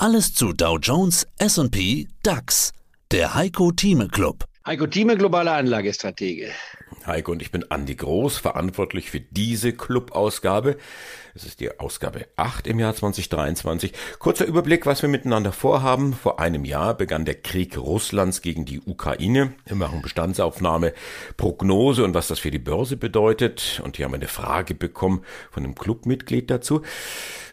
Alles zu Dow Jones, S&P, DAX. Der Heiko Thieme Club. Heiko Thieme, globaler Anlagestratege. Heiko und ich bin Andi Groß, verantwortlich für diese Club-Ausgabe. Es ist die Ausgabe 8 im Jahr 2023. Kurzer Überblick, was wir miteinander vorhaben. Vor einem Jahr begann der Krieg Russlands gegen die Ukraine. Wir machen Bestandsaufnahme, Prognose und was das für die Börse bedeutet. Und hier haben wir eine Frage bekommen von einem Clubmitglied dazu.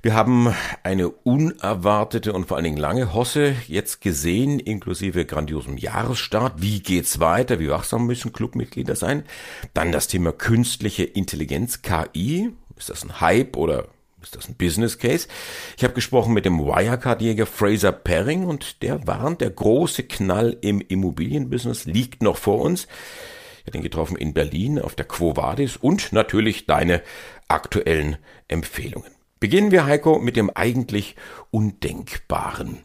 Wir haben eine unerwartete und vor allen Dingen lange Hosse jetzt gesehen, inklusive grandiosem Jahresstart. Wie geht's weiter? Wie wachsam müssen Clubmitglieder sein? Dann das Thema künstliche Intelligenz, KI. Ist das ein Hype oder ist das ein Business Case? Ich habe gesprochen mit dem Wirecard-Jäger Fraser Perring und der warnt, der große Knall im Immobilienbusiness liegt noch vor uns. Ich habe ihn getroffen in Berlin auf der Quo Vadis und natürlich deine aktuellen Empfehlungen. Beginnen wir, Heiko, mit dem eigentlich Undenkbaren.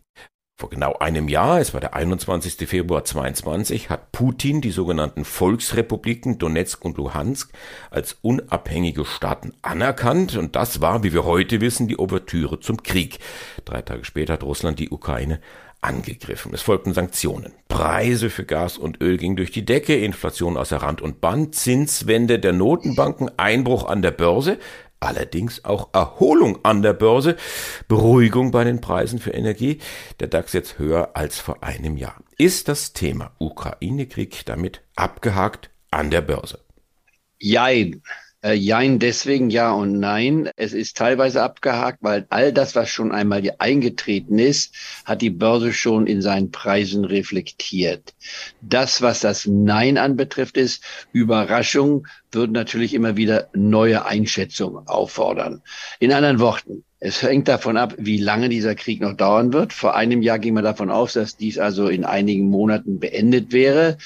Vor genau einem Jahr, es war der 21. Februar 22, hat Putin die sogenannten Volksrepubliken Donetsk und Luhansk als unabhängige Staaten anerkannt und das war, wie wir heute wissen, die Ouvertüre zum Krieg. Drei Tage später hat Russland die Ukraine angegriffen. Es folgten Sanktionen. Preise für Gas und Öl gingen durch die Decke, Inflation außer Rand und Band, Zinswende der Notenbanken, Einbruch an der Börse, allerdings auch Erholung an der Börse, Beruhigung bei den Preisen für Energie, der DAX jetzt höher als vor einem Jahr. Ist das Thema Ukraine-Krieg damit abgehakt an der Börse? Jein. Äh, jein, deswegen ja und nein. Es ist teilweise abgehakt, weil all das, was schon einmal eingetreten ist, hat die Börse schon in seinen Preisen reflektiert. Das, was das Nein anbetrifft, ist Überraschung, würden natürlich immer wieder neue Einschätzungen auffordern. In anderen Worten, es hängt davon ab, wie lange dieser Krieg noch dauern wird. Vor einem Jahr ging man davon aus, dass dies also in einigen Monaten beendet wäre.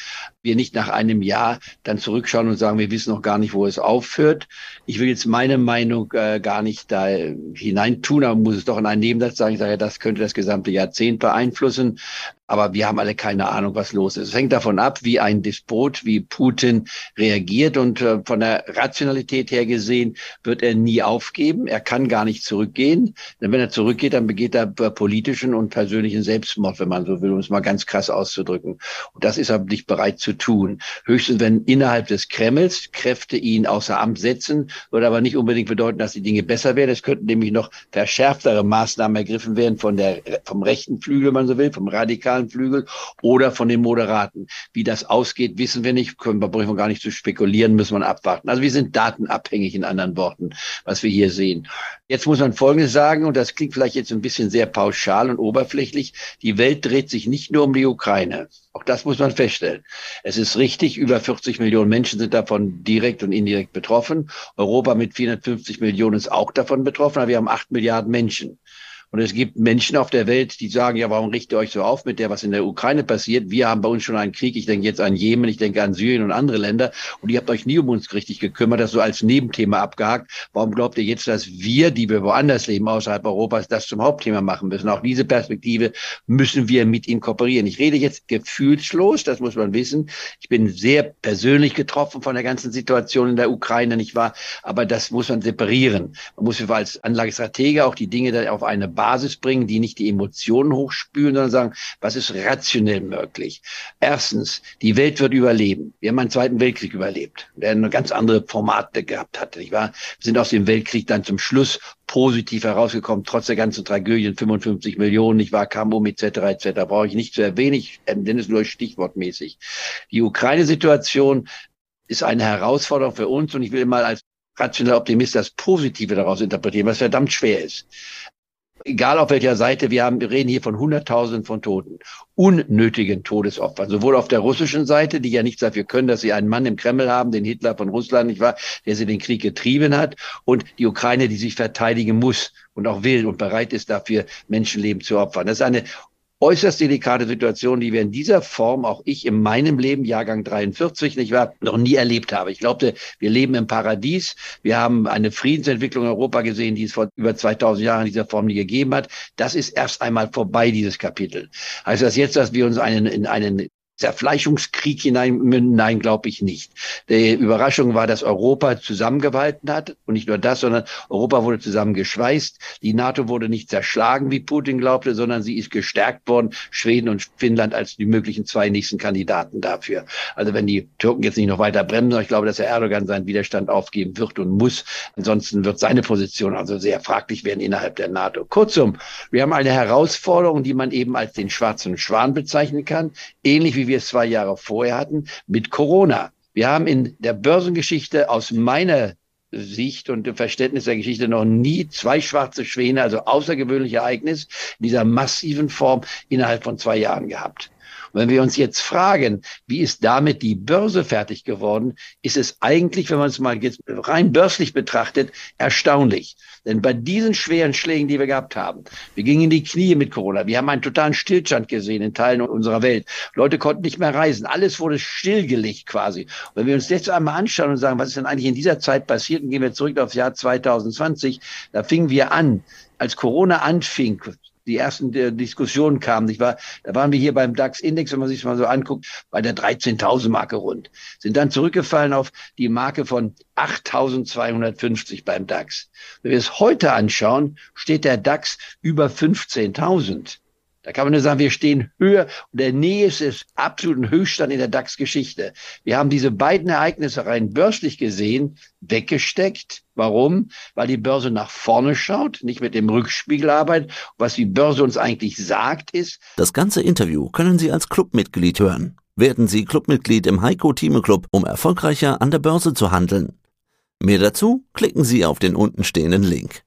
Wir nicht nach einem Jahr dann zurückschauen und sagen, wir wissen noch gar nicht, wo es aufhört. Ich will jetzt meine Meinung äh, gar nicht da hineintun, aber muss es doch in einen Nebensatz sagen. Ich sage, das könnte das gesamte Jahrzehnt beeinflussen. Aber wir haben alle keine Ahnung, was los ist. Es hängt davon ab, wie ein Despot wie Putin reagiert. Und äh, von der Rationalität her gesehen wird er nie aufgeben. Er kann gar nicht zurückgehen. Denn wenn er zurückgeht, dann begeht er politischen und persönlichen Selbstmord, wenn man so will, um es mal ganz krass auszudrücken. Und das ist er nicht bereit zu tun. Höchstens, wenn innerhalb des Kremls Kräfte ihn außer Amt setzen, würde aber nicht unbedingt bedeuten, dass die Dinge besser werden. Es könnten nämlich noch verschärftere Maßnahmen ergriffen werden von der, vom rechten Flügel, wenn man so will, vom radikalen Flügel oder von den Moderaten. Wie das ausgeht, wissen wir nicht, können wir, brauchen gar nicht zu spekulieren, müssen wir abwarten. Also wir sind datenabhängig in anderen Worten, was wir hier sehen. Jetzt muss man Folgendes sagen, und das klingt vielleicht jetzt ein bisschen sehr pauschal und oberflächlich. Die Welt dreht sich nicht nur um die Ukraine. Auch das muss man feststellen. Es ist richtig, über 40 Millionen Menschen sind davon direkt und indirekt betroffen. Europa mit 450 Millionen ist auch davon betroffen, aber wir haben acht Milliarden Menschen. Und es gibt Menschen auf der Welt, die sagen, ja, warum richtet ihr euch so auf mit der, was in der Ukraine passiert? Wir haben bei uns schon einen Krieg. Ich denke jetzt an Jemen, ich denke an Syrien und andere Länder. Und ihr habt euch nie um uns richtig gekümmert, das so als Nebenthema abgehakt. Warum glaubt ihr jetzt, dass wir, die wir woanders leben, außerhalb Europas, das zum Hauptthema machen müssen? Auch diese Perspektive müssen wir mit inkorporieren. Ich rede jetzt gefühlslos, das muss man wissen. Ich bin sehr persönlich getroffen von der ganzen Situation in der Ukraine, nicht wahr? Aber das muss man separieren. Man muss als Anlagestratege auch die Dinge da auf eine Basis Basis bringen, die nicht die Emotionen hochspülen, sondern sagen, was ist rationell möglich? Erstens, die Welt wird überleben. Wir haben einen Zweiten Weltkrieg überlebt, der eine ganz andere Formate gehabt hatte. Nicht wahr? Wir sind aus dem Weltkrieg dann zum Schluss positiv herausgekommen, trotz der ganzen Tragödien, 55 Millionen, nicht wahr, kam um, etc., etc., brauche ich nicht zu erwähnen, ich nenne es nur stichwortmäßig. Die Ukraine-Situation ist eine Herausforderung für uns und ich will mal als rationaler Optimist das Positive daraus interpretieren, was verdammt schwer ist egal auf welcher Seite, wir haben, wir reden hier von Hunderttausenden von Toten, unnötigen Todesopfern, sowohl auf der russischen Seite, die ja nichts dafür können, dass sie einen Mann im Kreml haben, den Hitler von Russland, nicht wahr, der sie den Krieg getrieben hat, und die Ukraine, die sich verteidigen muss und auch will und bereit ist, dafür Menschenleben zu opfern. Das ist eine äußerst delikate Situation, die wir in dieser Form, auch ich in meinem Leben, Jahrgang 43, nicht wahr, noch nie erlebt habe. Ich glaubte, wir leben im Paradies. Wir haben eine Friedensentwicklung in Europa gesehen, die es vor über 2000 Jahren in dieser Form nie gegeben hat. Das ist erst einmal vorbei, dieses Kapitel. Heißt das jetzt, dass wir uns einen, in einen Zerfleischungskrieg hineinmünden? Nein, glaube ich nicht. Die Überraschung war, dass Europa zusammengehalten hat. Und nicht nur das, sondern Europa wurde zusammengeschweißt. Die NATO wurde nicht zerschlagen, wie Putin glaubte, sondern sie ist gestärkt worden. Schweden und Finnland als die möglichen zwei nächsten Kandidaten dafür. Also wenn die Türken jetzt nicht noch weiter bremsen, ich glaube, dass Herr Erdogan seinen Widerstand aufgeben wird und muss. Ansonsten wird seine Position also sehr fraglich werden innerhalb der NATO. Kurzum, wir haben eine Herausforderung, die man eben als den schwarzen Schwan bezeichnen kann, ähnlich wie wir es zwei Jahre vorher hatten mit Corona. Wir haben in der Börsengeschichte aus meiner Sicht und Verständnis der Geschichte noch nie zwei schwarze Schwäne, also außergewöhnliche Ereignis in dieser massiven Form innerhalb von zwei Jahren gehabt. Wenn wir uns jetzt fragen, wie ist damit die Börse fertig geworden, ist es eigentlich, wenn man es mal jetzt rein börslich betrachtet, erstaunlich. Denn bei diesen schweren Schlägen, die wir gehabt haben, wir gingen in die Knie mit Corona, wir haben einen totalen Stillstand gesehen in Teilen unserer Welt. Leute konnten nicht mehr reisen, alles wurde stillgelegt quasi. Und wenn wir uns jetzt einmal anschauen und sagen, was ist denn eigentlich in dieser Zeit passiert, und gehen wir zurück aufs Jahr 2020, da fingen wir an, als Corona anfing, die ersten äh, Diskussionen kamen. Ich war, da waren wir hier beim DAX-Index, wenn man sich mal so anguckt, bei der 13.000 Marke rund. Sind dann zurückgefallen auf die Marke von 8.250 beim DAX. Wenn wir es heute anschauen, steht der DAX über 15.000. Da kann man nur sagen, wir stehen höher und der Nähe ist es absoluten Höchststand in der DAX-Geschichte. Wir haben diese beiden Ereignisse rein börslich gesehen weggesteckt. Warum? Weil die Börse nach vorne schaut, nicht mit dem Rückspiegel arbeitet. Was die Börse uns eigentlich sagt, ist. Das ganze Interview können Sie als Clubmitglied hören. Werden Sie Clubmitglied im Heiko Thieme Club, um erfolgreicher an der Börse zu handeln. Mehr dazu klicken Sie auf den untenstehenden Link.